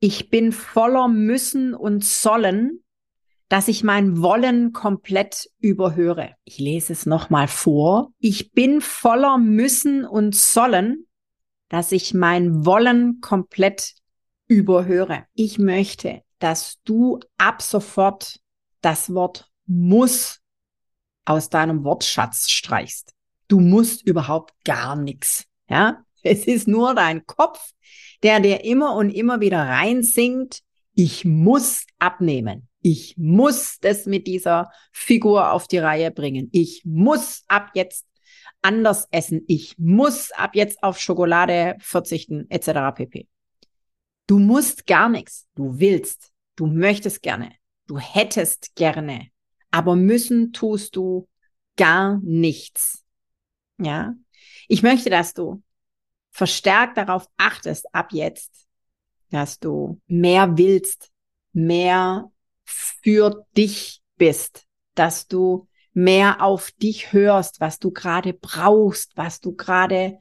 Ich bin voller Müssen und Sollen, dass ich mein Wollen komplett überhöre. Ich lese es nochmal vor. Ich bin voller Müssen und Sollen, dass ich mein Wollen komplett überhöre. Ich möchte, dass du ab sofort das Wort muss aus deinem Wortschatz streichst. Du musst überhaupt gar nichts. Ja, es ist nur dein Kopf, der dir immer und immer wieder reinsingt, ich muss abnehmen. Ich muss das mit dieser Figur auf die Reihe bringen. Ich muss ab jetzt anders essen. Ich muss ab jetzt auf Schokolade verzichten, etc. pp. Du musst gar nichts. Du willst. Du möchtest gerne. Du hättest gerne. Aber müssen tust du gar nichts. Ja. Ich möchte, dass du verstärkt darauf achtest ab jetzt, dass du mehr willst, mehr für dich bist, dass du mehr auf dich hörst, was du gerade brauchst, was du gerade,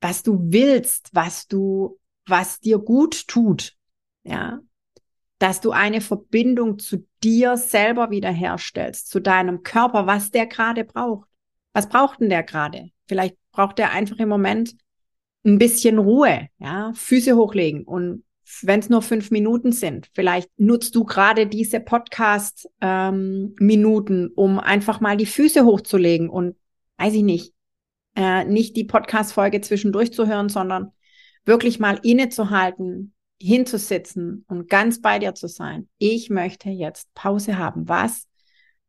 was du willst, was du, was dir gut tut, ja, dass du eine Verbindung zu dir selber wiederherstellst, zu deinem Körper, was der gerade braucht. Was braucht denn der gerade? Vielleicht braucht er einfach im Moment ein bisschen Ruhe, ja, Füße hochlegen und wenn es nur fünf Minuten sind, vielleicht nutzt du gerade diese Podcast-Minuten, ähm, um einfach mal die Füße hochzulegen und, weiß ich nicht, äh, nicht die Podcast-Folge zwischendurch zu hören, sondern wirklich mal innezuhalten, hinzusitzen und ganz bei dir zu sein. Ich möchte jetzt Pause haben. Was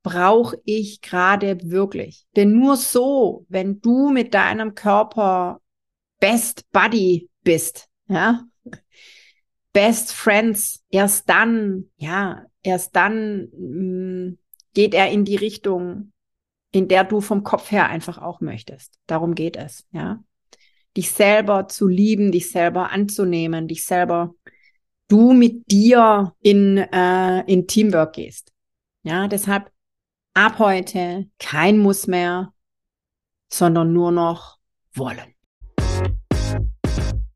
brauche ich gerade wirklich? Denn nur so, wenn du mit deinem Körper Best Buddy bist, ja, Best Friends, erst dann, ja, erst dann mh, mm, geht er in die Richtung, in der du vom Kopf her einfach auch möchtest. Darum geht es, ja. Dich selber zu lieben, dich selber anzunehmen, dich selber, du mit dir in, äh, in Teamwork gehst. Ja, deshalb ab heute kein Muss mehr, sondern nur noch wollen.